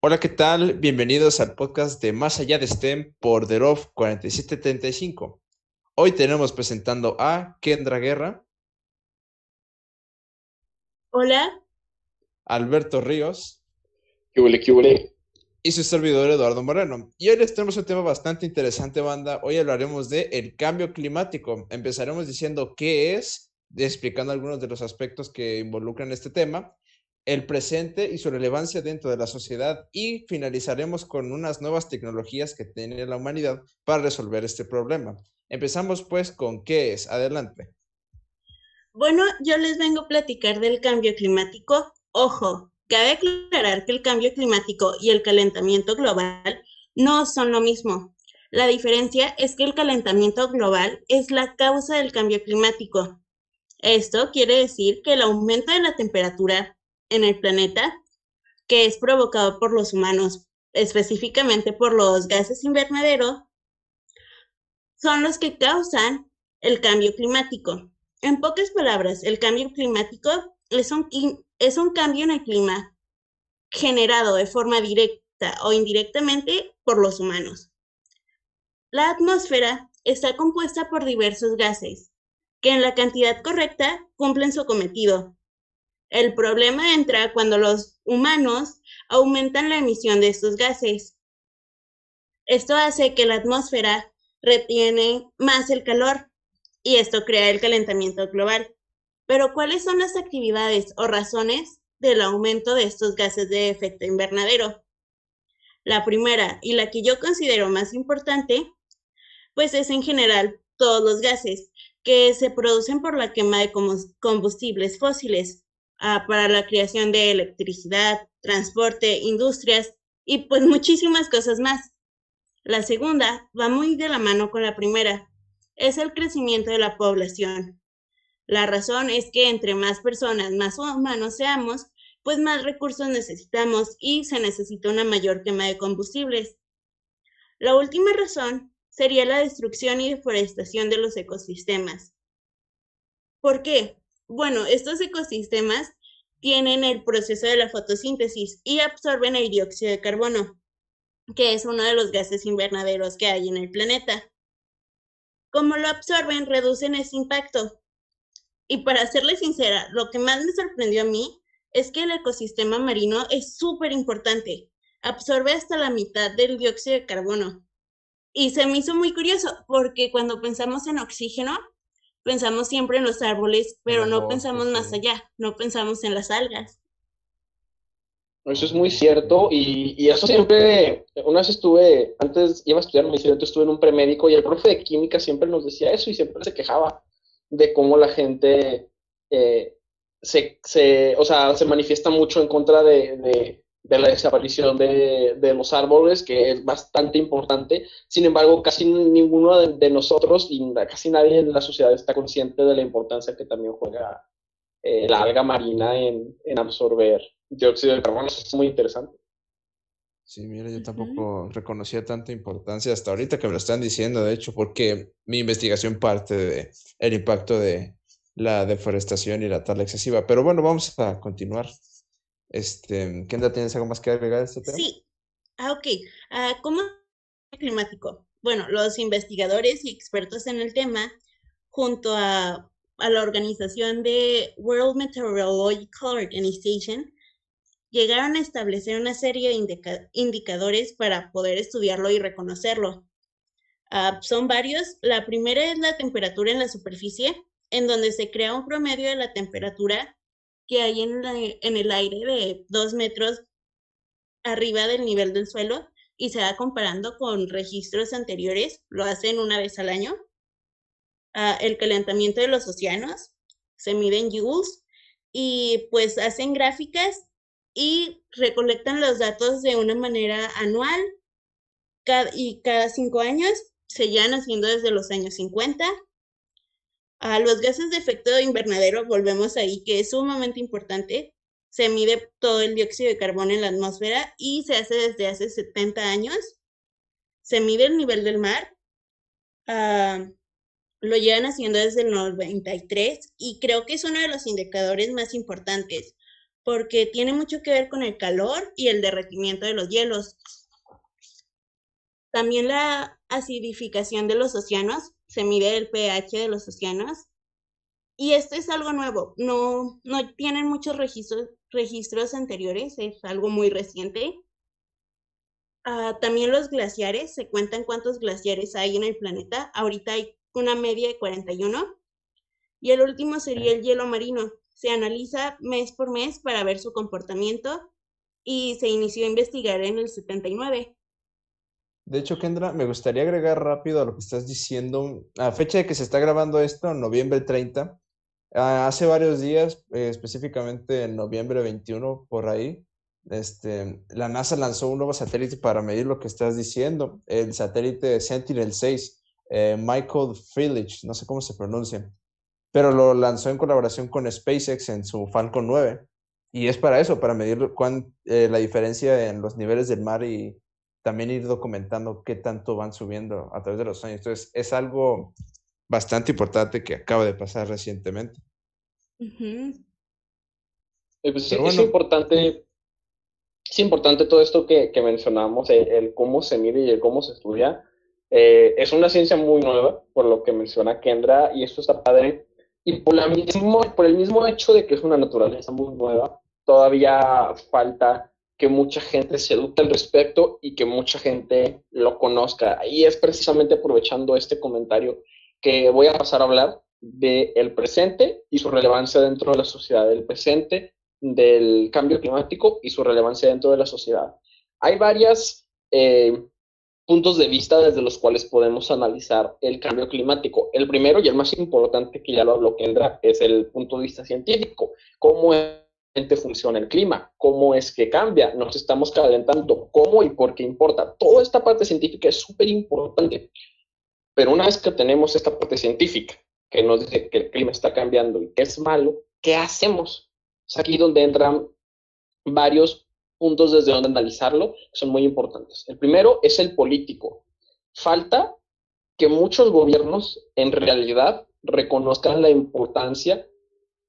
Hola, ¿qué tal? Bienvenidos al podcast de Más allá de STEM por The Roof 4735. Hoy tenemos presentando a Kendra Guerra. Hola. Alberto Ríos. ¿Qué huele, qué huele? Y su servidor Eduardo Moreno. Y hoy les tenemos un tema bastante interesante, banda. Hoy hablaremos de el cambio climático. Empezaremos diciendo qué es, explicando algunos de los aspectos que involucran este tema el presente y su relevancia dentro de la sociedad y finalizaremos con unas nuevas tecnologías que tiene la humanidad para resolver este problema. Empezamos pues con qué es. Adelante. Bueno, yo les vengo a platicar del cambio climático. Ojo, cabe aclarar que el cambio climático y el calentamiento global no son lo mismo. La diferencia es que el calentamiento global es la causa del cambio climático. Esto quiere decir que el aumento de la temperatura en el planeta que es provocado por los humanos, específicamente por los gases invernadero, son los que causan el cambio climático. En pocas palabras, el cambio climático es un cambio en el clima generado de forma directa o indirectamente por los humanos. La atmósfera está compuesta por diversos gases que en la cantidad correcta cumplen su cometido, el problema entra cuando los humanos aumentan la emisión de estos gases. Esto hace que la atmósfera retiene más el calor y esto crea el calentamiento global. Pero ¿cuáles son las actividades o razones del aumento de estos gases de efecto invernadero? La primera y la que yo considero más importante, pues es en general todos los gases que se producen por la quema de combustibles fósiles, Ah, para la creación de electricidad, transporte, industrias y pues muchísimas cosas más. La segunda va muy de la mano con la primera, es el crecimiento de la población. La razón es que entre más personas, más humanos seamos, pues más recursos necesitamos y se necesita una mayor quema de combustibles. La última razón sería la destrucción y deforestación de los ecosistemas. ¿Por qué? Bueno, estos ecosistemas tienen el proceso de la fotosíntesis y absorben el dióxido de carbono, que es uno de los gases invernaderos que hay en el planeta. Como lo absorben, reducen ese impacto. Y para serles sincera, lo que más me sorprendió a mí es que el ecosistema marino es súper importante. Absorbe hasta la mitad del dióxido de carbono. Y se me hizo muy curioso porque cuando pensamos en oxígeno, pensamos siempre en los árboles, pero no, pensamos más allá, no pensamos en las algas. Eso es muy cierto y, y, eso siempre, una vez estuve, antes iba a estudiar medicina, entonces estuve en un premédico y el profe de química siempre nos decía eso y siempre se quejaba de cómo la gente eh, se, se, o sea, se manifiesta mucho en contra de, de la desaparición de, de, los árboles, que es bastante importante. Sin embargo, casi ninguno de, nosotros y casi nadie en la sociedad está consciente de la importancia que también juega eh, la alga marina en, en, absorber dióxido de carbono. Eso es muy interesante. Sí, mira, yo tampoco reconocía tanta importancia hasta ahorita que me lo están diciendo, de hecho, porque mi investigación parte de el impacto de la deforestación y la tala excesiva. Pero bueno, vamos a continuar. Este, Kendra, ¿tienes algo más que agregar a este tema? Sí. Ah, ok. Uh, ¿Cómo climático? Bueno, los investigadores y expertos en el tema, junto a, a la organización de World Meteorological Organization, llegaron a establecer una serie de indicadores para poder estudiarlo y reconocerlo. Uh, son varios. La primera es la temperatura en la superficie, en donde se crea un promedio de la temperatura que hay en, el aire de dos metros arriba del nivel del suelo y se va comparando con registros anteriores, lo hacen una vez al año. Uh, el calentamiento de los océanos se mide en joules y pues hacen gráficas y recolectan los datos de una manera anual y cada cinco años se llevan haciendo desde los años 50 a los gases de efecto invernadero, volvemos ahí, que es sumamente importante. Se mide todo el dióxido de carbono en la atmósfera y se hace desde hace 70 años. Se mide el nivel del mar. Uh, lo llevan haciendo desde el 93 y creo que es uno de los indicadores más importantes porque tiene mucho que ver con el calor y el derretimiento de los hielos. También la acidificación de los océanos, se mide el pH de los océanos. Y esto es algo nuevo, no, no tienen muchos registros, registros anteriores, es algo muy reciente. Ah, también los glaciares, se cuentan cuántos glaciares hay en el planeta. Ahorita hay una media de 41. Y el último sería el hielo marino. Se analiza mes por mes para ver su comportamiento y se inició a investigar en el 79. De hecho, Kendra, me gustaría agregar rápido a lo que estás diciendo. A fecha de que se está grabando esto, noviembre 30, ah, hace varios días, eh, específicamente en noviembre 21, por ahí, este, la NASA lanzó un nuevo satélite para medir lo que estás diciendo, el satélite Sentinel-6, eh, Michael Filich, no sé cómo se pronuncia, pero lo lanzó en colaboración con SpaceX en su Falcon 9. Y es para eso, para medir eh, la diferencia en los niveles del mar y también ir documentando qué tanto van subiendo a través de los años. Entonces, es algo bastante importante que acaba de pasar recientemente. pues, es importante es importante todo esto que, que mencionamos, el, cómo se mide y el cómo se estudia. Eh, es una ciencia muy nueva, por lo que menciona Kendra, y esto está padre. Y por, la mismo, por el mismo hecho de que es una naturaleza muy nueva, todavía falta que mucha gente se eduque al respecto y que mucha gente lo conozca. Y es precisamente aprovechando este comentario que voy a pasar a hablar del el presente y su relevancia dentro de la sociedad del presente del cambio climático y su relevancia dentro de la sociedad. Hay varios eh, puntos de vista desde los cuales podemos analizar el cambio climático. El primero y el más importante, que ya lo habló Kendra, es el punto de vista científico. ¿Cómo funciona el clima? ¿Cómo es que cambia? ¿Nos estamos calentando? ¿Cómo y por qué importa? Toda esta parte científica es súper importante. Pero una vez que tenemos esta parte científica que nos dice que el clima está cambiando y que es malo, ¿qué hacemos? Es aquí donde entran varios puntos desde donde analizarlo, que son muy importantes. El primero es el político. Falta que muchos gobiernos en realidad reconozcan la importancia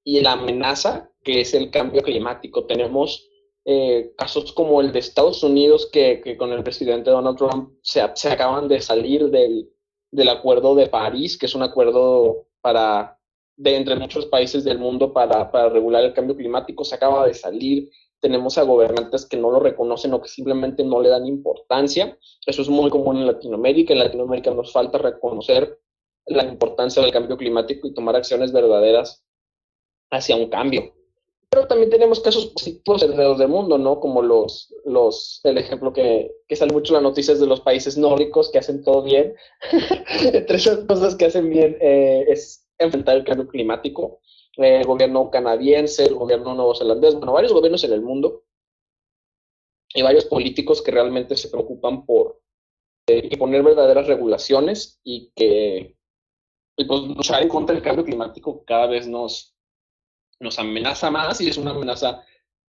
y la amenaza que es el cambio climático. Tenemos eh, casos como el de Estados Unidos, que, con el presidente Donald Trump se, acaban de salir del, del Acuerdo de París, que es un acuerdo para de entre muchos países del mundo para, para, regular el cambio climático se acaba de salir. Tenemos a gobernantes que no lo reconocen o que simplemente no le dan importancia. Eso es muy común en Latinoamérica. En Latinoamérica nos falta reconocer la importancia del cambio climático y tomar acciones verdaderas hacia un cambio. Pero también tenemos casos positivos alrededor del mundo, ¿no? Como los, los, el ejemplo que, que sale mucho en las noticias de los países nórdicos que hacen todo bien. Entre esas cosas que hacen bien eh, es enfrentar el cambio climático. El gobierno canadiense, el gobierno neozelandés, bueno, varios gobiernos en el mundo y varios políticos que realmente se preocupan por eh, poner verdaderas regulaciones y que y pues, luchar en contra del cambio climático cada vez nos, nos amenaza más y es una amenaza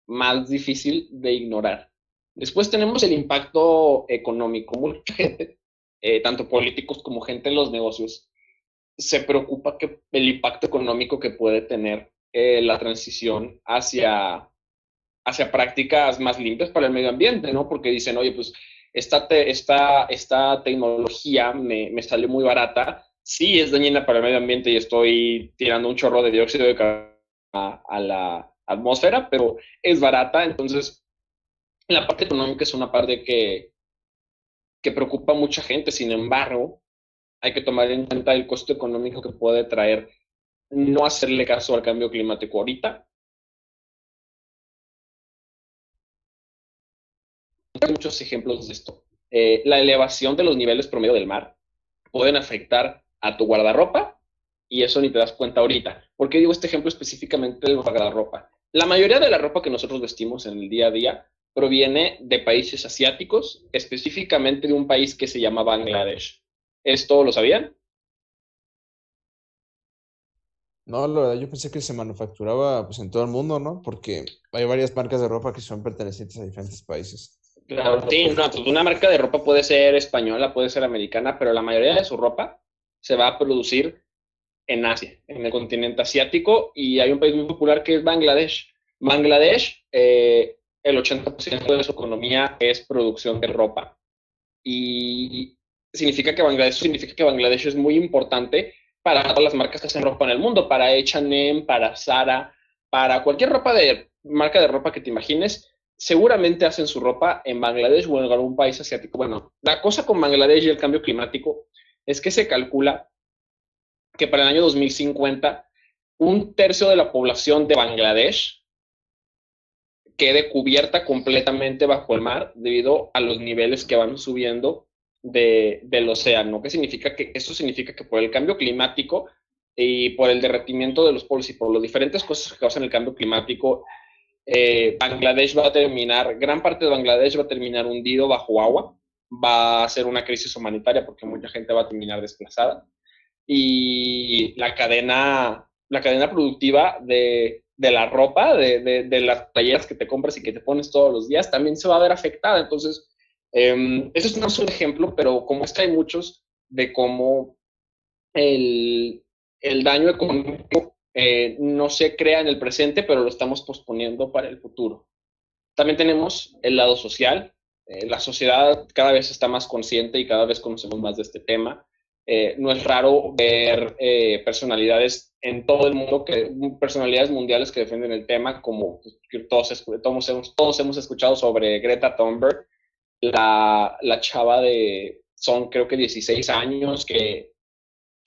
más difícil de ignorar. Después tenemos el impacto económico. Mucha gente, eh, tanto políticos como gente en los negocios, se preocupa que el impacto económico que puede tener eh, la transición hacia, hacia prácticas más limpias para el medio ambiente, ¿no? Porque dicen, oye, pues esta, esta, esta tecnología me, me sale muy barata, sí es dañina para el medio ambiente y estoy tirando un chorro de dióxido de carbono a, la atmósfera, pero es barata, entonces la parte económica es una parte que, que preocupa a mucha gente, sin embargo, hay que tomar en cuenta el costo económico que puede traer no hacerle caso al cambio climático ahorita. Hay muchos ejemplos de esto. Eh, la elevación de los niveles promedio del mar pueden afectar a tu guardarropa y eso ni te das cuenta ahorita. ¿Por qué digo este ejemplo específicamente del guardarropa? La mayoría de la ropa que nosotros vestimos en el día a día proviene de países asiáticos, específicamente de un país que se llama Bangladesh. ¿Esto lo sabían? No, la verdad, yo pensé que se manufacturaba pues, en todo el mundo, ¿no? Porque hay varias marcas de ropa que son pertenecientes a diferentes países. Claro, sí, no, pues una marca de ropa puede ser española, puede ser americana, pero la mayoría de su ropa se va a producir en Asia, en el continente asiático, y hay un país muy popular que es Bangladesh. Bangladesh, eh, el 80% de su economía es producción de ropa. Y significa que Bangladesh significa que Bangladesh es muy importante para todas las marcas que hacen ropa en el mundo, para H&M, para Zara, para cualquier ropa de marca de ropa que te imagines, seguramente hacen su ropa en Bangladesh o en algún país asiático. Bueno, la cosa con Bangladesh y el cambio climático es que se calcula que para el año 2050 un tercio de la población de Bangladesh quede cubierta completamente bajo el mar debido a los niveles que van subiendo del océano. ¿Qué significa? Que eso significa que por el cambio climático y por el derretimiento de los polos y por las diferentes cosas que causan el cambio climático, eh, Bangladesh va a terminar, gran parte de Bangladesh va a terminar hundido bajo agua, va a ser una crisis humanitaria porque mucha gente va a terminar desplazada y la cadena, la cadena productiva de, de la ropa, de, de, de, las playeras que te compras y que te pones todos los días, también se va a ver afectada. Entonces, eh, eso es un ejemplo, pero como es que hay muchos de cómo el, el daño económico eh, no se crea en el presente, pero lo estamos posponiendo para el futuro. También tenemos el lado social. Eh, la sociedad cada vez está más consciente y cada vez conocemos más de este tema. Eh, no es raro ver personalidades en todo el mundo, que, personalidades mundiales que defienden el tema, como todos, todos, hemos, todos hemos escuchado sobre Greta Thunberg, la, la chava de, son creo que 16 años, que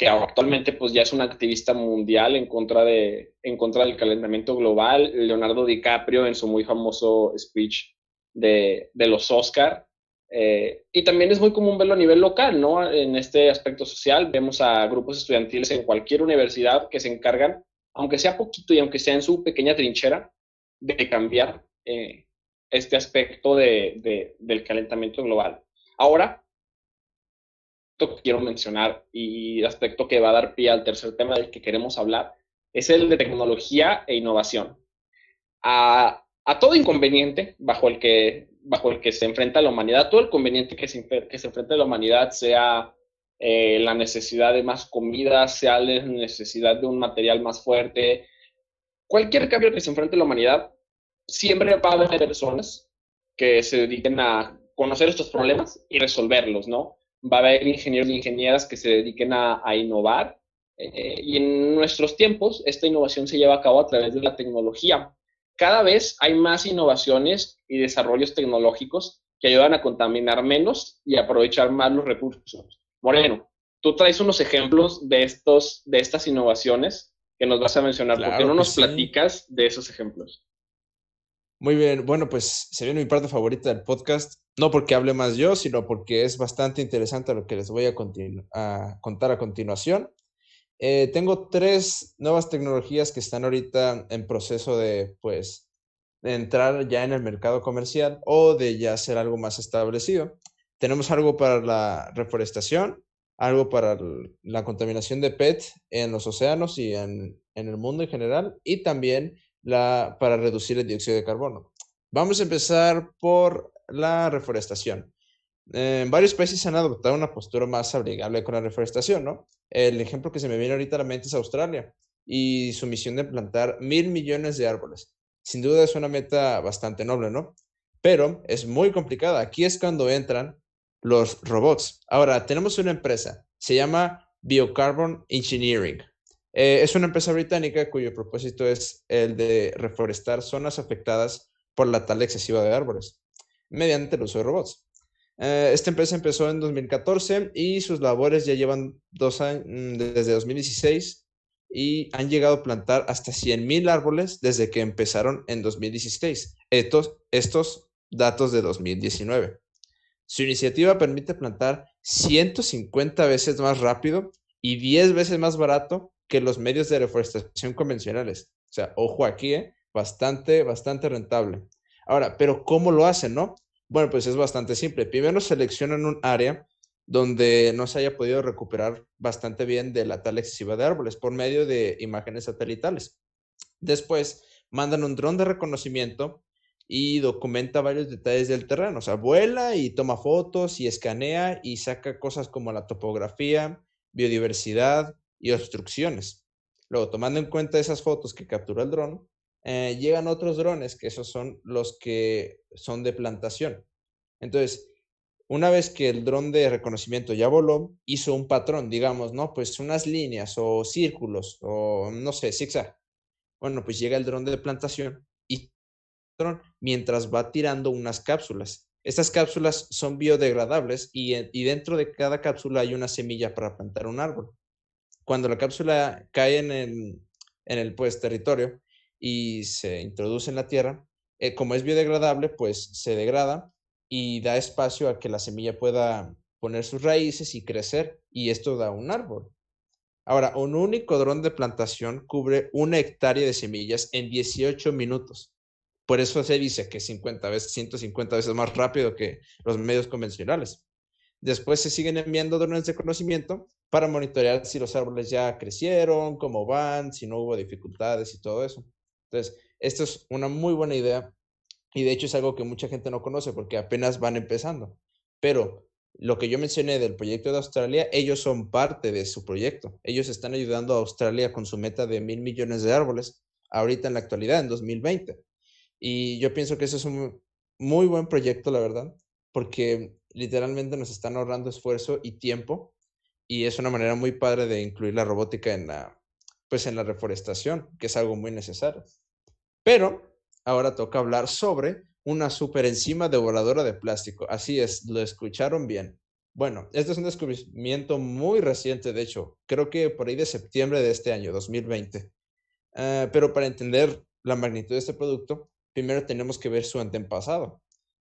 que actualmente pues ya es una activista mundial en contra, de, en contra del calentamiento global. Leonardo DiCaprio en su muy famoso speech de, de los Oscar. Eh, y también es muy común verlo a nivel local, ¿no? En este aspecto social vemos a grupos estudiantiles en cualquier universidad que se encargan, aunque sea poquito y aunque sea en su pequeña trinchera, de cambiar eh, este aspecto de, de, del calentamiento global. Ahora, que quiero mencionar y el aspecto que va a dar pie al tercer tema del que queremos hablar es el de tecnología e innovación. A, a todo inconveniente bajo el, que, bajo el que se enfrenta la humanidad, todo el conveniente que se, que se enfrenta la humanidad, sea eh, la necesidad de más comida, sea la necesidad de un material más fuerte, cualquier cambio que se enfrente la humanidad, siempre va a haber personas que se dediquen a conocer estos problemas y resolverlos, ¿no? va a haber ingenieros y ingenieras que se dediquen a, innovar. Eh, y en nuestros tiempos, esta innovación se lleva a cabo a través de la tecnología. Cada vez hay más innovaciones y desarrollos tecnológicos que ayudan a contaminar menos y aprovechar más los recursos. Moreno, tú traes unos ejemplos de, estos, de estas innovaciones que nos vas a mencionar. ¿Por qué no nos platicas de esos ejemplos? Muy bien, bueno, pues se viene mi parte favorita del podcast, no porque hable más yo, sino porque es bastante interesante lo que les voy a, a contar a continuación. Eh, tengo tres nuevas tecnologías que están ahorita en proceso de, pues, entrar ya en el mercado comercial o de ya ser algo más establecido. Tenemos algo para la reforestación, algo para la contaminación de PET en los océanos y en, en el mundo en general, y también la, para reducir el dióxido de carbono. Vamos a empezar por la reforestación. Varios países han adoptado una postura más amigable con la reforestación, ¿no? El ejemplo que se me viene ahorita a la mente es Australia y su misión de plantar mil millones de árboles. Sin duda es una meta bastante noble, ¿no? Pero es muy complicada. Aquí es cuando entran los robots. Ahora, tenemos una empresa, se llama Biocarbon Engineering. Eh, es una empresa británica cuyo propósito es el de reforestar zonas afectadas por la tala excesiva de árboles mediante el uso de robots. Eh, esta empresa empezó en 2014 y sus labores ya llevan dos años, mm, desde 2016 y han llegado a plantar hasta 100.000 árboles desde que empezaron en 2016. Estos, estos datos de 2019. Su iniciativa permite plantar 150 veces más rápido y 10 veces más barato que los medios de reforestación convencionales. O sea, ojo aquí, ¿eh? bastante, bastante rentable. Ahora, pero ¿cómo lo hacen, no? Bueno, pues es bastante simple. Primero seleccionan un área donde no se haya podido recuperar bastante bien de la tala excesiva de árboles por medio de imágenes satelitales. Después mandan un dron de reconocimiento y documenta varios detalles del terreno. O sea, vuela y toma fotos y escanea y saca cosas como la topografía, biodiversidad, y obstrucciones. Luego, tomando en cuenta esas fotos que captura el dron, eh, llegan otros drones, que esos son los que son de plantación. Entonces, una vez que el dron de reconocimiento ya voló, hizo un patrón, digamos, ¿no? Pues unas líneas o círculos o no sé, zigzag. Bueno, pues llega el dron de plantación y mientras va tirando unas cápsulas. Estas cápsulas son biodegradables y, y dentro de cada cápsula hay una semilla para plantar un árbol. Cuando la cápsula cae en el, en el pues, territorio y se introduce en la tierra, eh, como es biodegradable, pues se degrada y da espacio a que la semilla pueda poner sus raíces y crecer, y esto da un árbol. Ahora, un único dron de plantación cubre una hectárea de semillas en 18 minutos. Por eso se dice que 50 veces, 150 veces más rápido que los medios convencionales. Después se siguen enviando drones de conocimiento para monitorear si los árboles ya crecieron, cómo van, si no hubo dificultades y todo eso. Entonces, esto es una muy buena idea y de hecho es algo que mucha gente no conoce porque apenas van empezando. Pero lo que yo mencioné del proyecto de Australia, ellos son parte de su proyecto. Ellos están ayudando a Australia con su meta de mil millones de árboles ahorita en la actualidad, en 2020. Y yo pienso que eso es un muy buen proyecto, la verdad, porque literalmente nos están ahorrando esfuerzo y tiempo y es una manera muy padre de incluir la robótica en la, pues en la reforestación, que es algo muy necesario. Pero ahora toca hablar sobre una superenzima devoradora de plástico. Así es, lo escucharon bien. Bueno, este es un descubrimiento muy reciente, de hecho, creo que por ahí de septiembre de este año, 2020. Ah, pero para entender la magnitud de este producto, primero tenemos que ver su antepasado.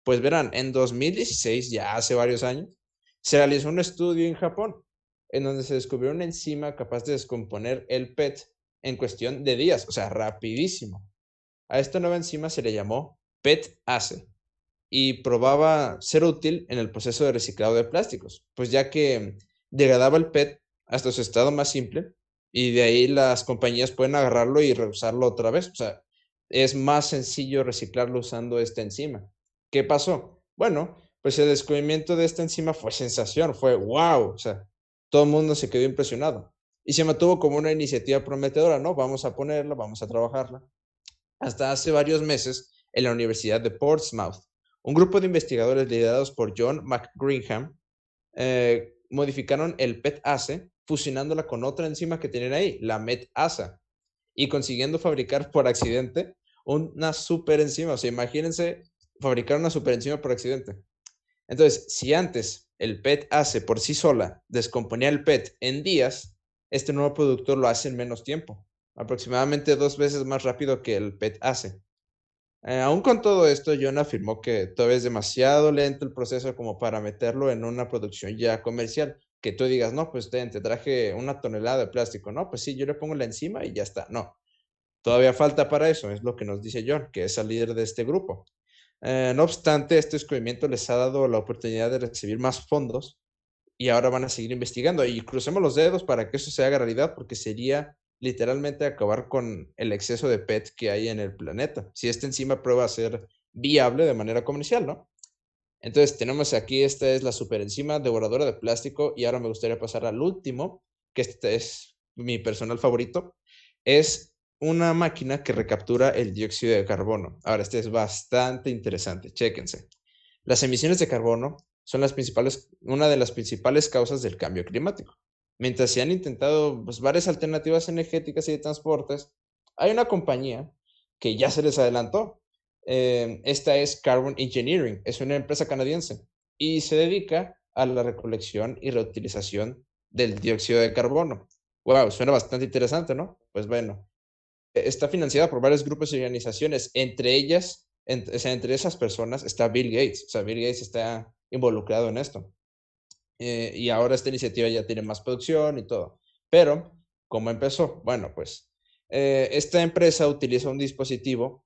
Pues verán, en 2016, ya hace varios años, se realizó un estudio en Japón en donde se descubrió una enzima capaz de descomponer el PET en cuestión de días, o sea, rapidísimo. A esta nueva enzima se le llamó PET-ACE y probaba ser útil en el proceso de reciclado de plásticos, pues ya que degradaba el PET hasta su estado más simple y de ahí las compañías pueden agarrarlo y reusarlo otra vez. O sea, es más sencillo reciclarlo usando esta enzima. ¿Qué pasó? Bueno, pues el descubrimiento de esta enzima fue sensación, fue wow, o sea, todo el mundo se quedó impresionado y se mantuvo como una iniciativa prometedora, ¿no? Vamos a ponerla, vamos a trabajarla hasta hace varios meses en la Universidad de Portsmouth. Un grupo de investigadores liderados por John McGreenham eh, modificaron el PET-ACE fusionándola con otra enzima que tienen ahí, la MET-ASA, y consiguiendo fabricar por accidente una superenzima. O sea, imagínense fabricar una superenzima por accidente. Entonces, si antes el PET-ACE por sí sola descomponía el PET en días, este nuevo producto lo hace en menos tiempo aproximadamente dos veces más rápido que el PET hace. Eh, aún con todo esto, John afirmó que todavía es demasiado lento el proceso como para meterlo en una producción ya comercial. Que tú digas, no, pues te, traje una tonelada de plástico. No, pues sí, yo le pongo la encima y ya está. No, todavía falta para eso, es lo que nos dice John, que es el líder de este grupo. Eh, no obstante, este descubrimiento les ha dado la oportunidad de recibir más fondos y ahora van a seguir investigando. Y crucemos los dedos para que eso se haga realidad, porque sería literalmente acabar con el exceso de PET que hay en el planeta. Si esta enzima prueba a ser viable de manera comercial, ¿no? Entonces tenemos aquí, esta es la superenzima devoradora de plástico y ahora me gustaría pasar al último, que este es mi personal favorito, es una máquina que recaptura el dióxido de carbono. Ahora, este es bastante interesante, chéquense. Las emisiones de carbono son las principales, una de las principales causas del cambio climático mientras se han intentado pues, varias alternativas energéticas y de transportes, hay una compañía que ya se les adelantó. Eh, esta es Carbon Engineering, es una empresa canadiense y se dedica a la recolección y reutilización del dióxido de carbono. Wow, suena bastante interesante, ¿no? Pues bueno, e, está financiada por varios grupos y organizaciones, entre ellas, entre esas personas está Bill Gates, o sea, Bill Gates está involucrado en esto. Eh, y ahora esta iniciativa ya tiene más producción y todo. Pero, ¿cómo empezó? Bueno, pues eh, esta empresa utiliza un dispositivo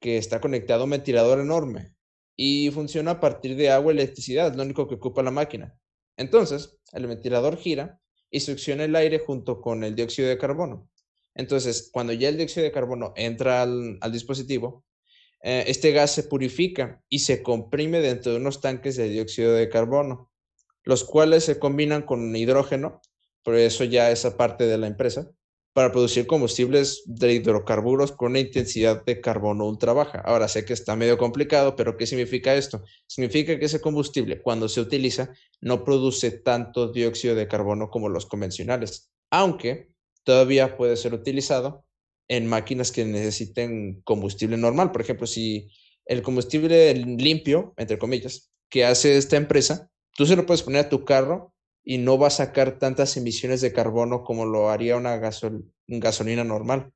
que está conectado a un ventilador enorme y funciona a partir de agua y electricidad, lo único que ocupa la máquina. Entonces, el ventilador gira y succiona el aire junto con el dióxido de carbono. Entonces, cuando ya el dióxido de carbono entra al, dispositivo, eh, este gas se purifica y se comprime dentro de unos tanques de dióxido de carbono los cuales se combinan con hidrógeno, por eso ya esa parte de la empresa, para producir combustibles de hidrocarburos con una intensidad de carbono ultra baja. Ahora sé que está medio complicado, pero ¿qué significa esto? Significa que ese combustible, cuando se utiliza, no produce tanto dióxido de carbono como los convencionales, aunque todavía puede ser utilizado en máquinas que necesiten combustible normal. Por ejemplo, si el combustible limpio, entre comillas, que hace esta empresa, tú se lo puedes poner a tu carro y no va a sacar tantas emisiones de carbono como lo haría una gasolina normal.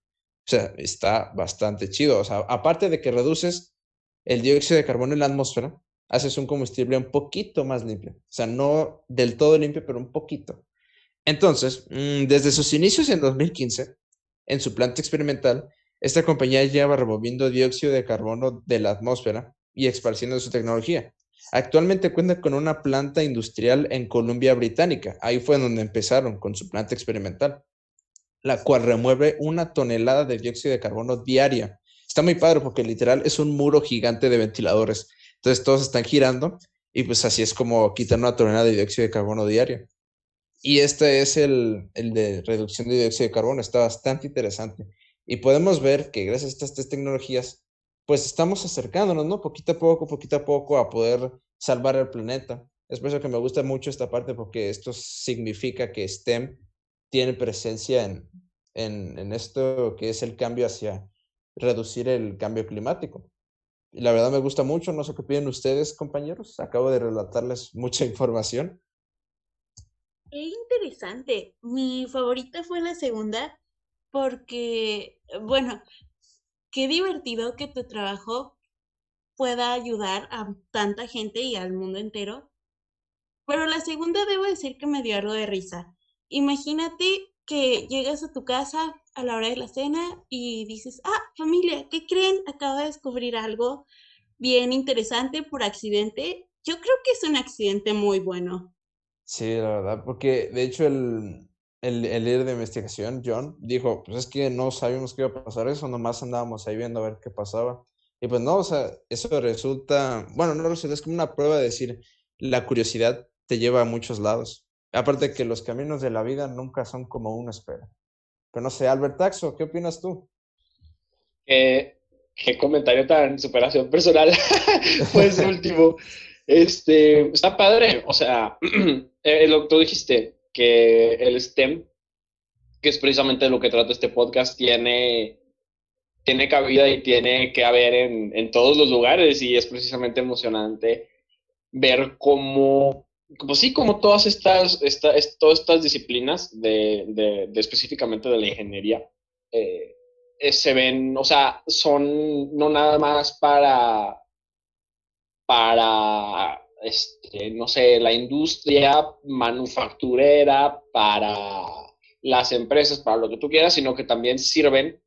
O sea, está bastante chido. O sea, aparte de que reduces el dióxido de carbono en la atmósfera, haces un combustible un poquito más limpio. O sea, no del todo limpio, pero un poquito. Entonces, mm, desde sus inicios en 2015, en su planta experimental, esta compañía lleva removiendo dióxido de carbono de la atmósfera y esparciendo su tecnología. Actualmente cuenta con una planta industrial en Columbia Británica. Ahí fue donde empezaron con su planta experimental, la cual remueve una tonelada de dióxido de carbono diaria. Está muy padre porque literal es un muro gigante de ventiladores. Entonces todos están girando y pues así es como quitan una tonelada de dióxido de carbono diaria. Y este es el, el de reducción de dióxido de carbono. Está bastante interesante. Y podemos ver que gracias a estas tres tecnologías pues estamos acercándonos, ¿no? Poquito a poco, poquito a poco a poder salvar el planeta. Es por eso que me gusta mucho esta parte porque esto significa que STEM tiene presencia en, en, en esto que es el cambio hacia reducir el cambio climático. Y la verdad me gusta mucho, no sé qué piden ustedes, compañeros. Acabo de relatarles mucha información. Qué interesante. Mi favorita fue la segunda porque, bueno, qué divertido que tu trabajo pueda ayudar a tanta gente y al mundo entero. Pero la segunda debo decir que me dio algo de risa. Imagínate que llegas a tu casa a la hora de la cena y dices, ah, familia, ¿qué creen? Acabo de descubrir algo bien interesante por accidente. Yo creo que es un accidente muy bueno. Sí, la verdad, porque de hecho el, el, líder de investigación, John, dijo, pues es que no sabíamos que iba a pasar eso, nomás andábamos ahí viendo a ver qué pasaba. Y pues no, o sea, eso resulta, bueno, no resulta, es como una prueba de decir, la curiosidad te lleva a muchos lados. Aparte que los caminos de la vida nunca son como uno espera. Pero no sé, Albert Taxo, ¿qué opinas tú? qué comentario tan superación personal pues último. Este, está padre, o sea, eh, lo tú dijiste, que el STEM, que es precisamente lo que trata este podcast, tiene, tiene cabida y tiene que haber en, en todos los lugares y es precisamente emocionante ver cómo, como sí, como todas estas, todas estas disciplinas de, de, específicamente de la ingeniería eh, se ven, o sea, son no nada más para, para este, no sé, la industria manufacturera, para las empresas, para lo que tú quieras, sino que también sirven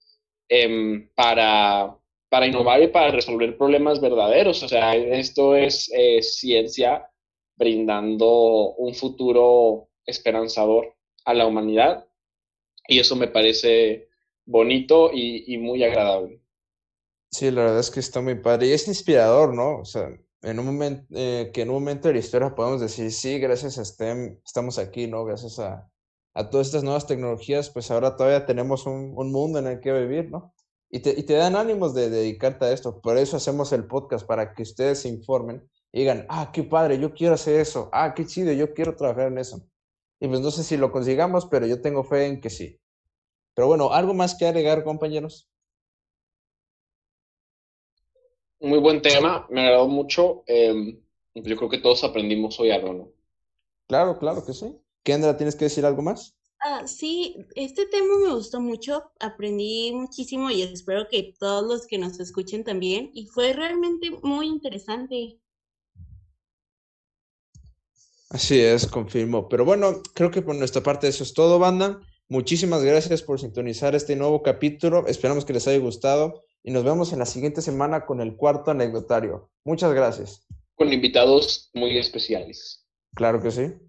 em, para, para innovar y para resolver problemas verdaderos. O sea, esto es eh, ciencia brindando un futuro esperanzador a la humanidad y eso me parece bonito y, y muy agradable. Sí, la verdad es que está muy padre y es inspirador, ¿no? O sea, en un momento, eh, que en un momento de la historia podemos decir, sí, gracias a STEM estamos aquí, ¿no? Gracias a, a todas estas nuevas tecnologías, pues ahora todavía tenemos un, un mundo en el que vivir, ¿no? Y te, y te, dan ánimos de, dedicarte a esto. Por eso hacemos el podcast, para que ustedes se informen y digan, ah, qué padre, yo quiero hacer eso, ah, qué chido, yo quiero trabajar en eso. Y pues no sé si lo consigamos, pero yo tengo fe en que sí. Pero bueno, ¿algo más que agregar, compañeros? muy buen tema, me agradó mucho. Em, yo creo que todos aprendimos hoy algo, ¿no? Claro, claro que sí. Kendra, ¿tienes que decir algo más? Ah, sí, este tema me gustó mucho, aprendí muchísimo y espero que todos los que nos escuchen también. Y fue realmente muy interesante. Así es, confirmo. Pero bueno, creo que por nuestra parte eso es todo, banda. Muchísimas gracias por sintonizar este nuevo capítulo. Esperamos que les haya gustado y nos vemos en la siguiente semana con el cuarto anecdotario. Muchas gracias. Con invitados muy especiales. Claro que sí.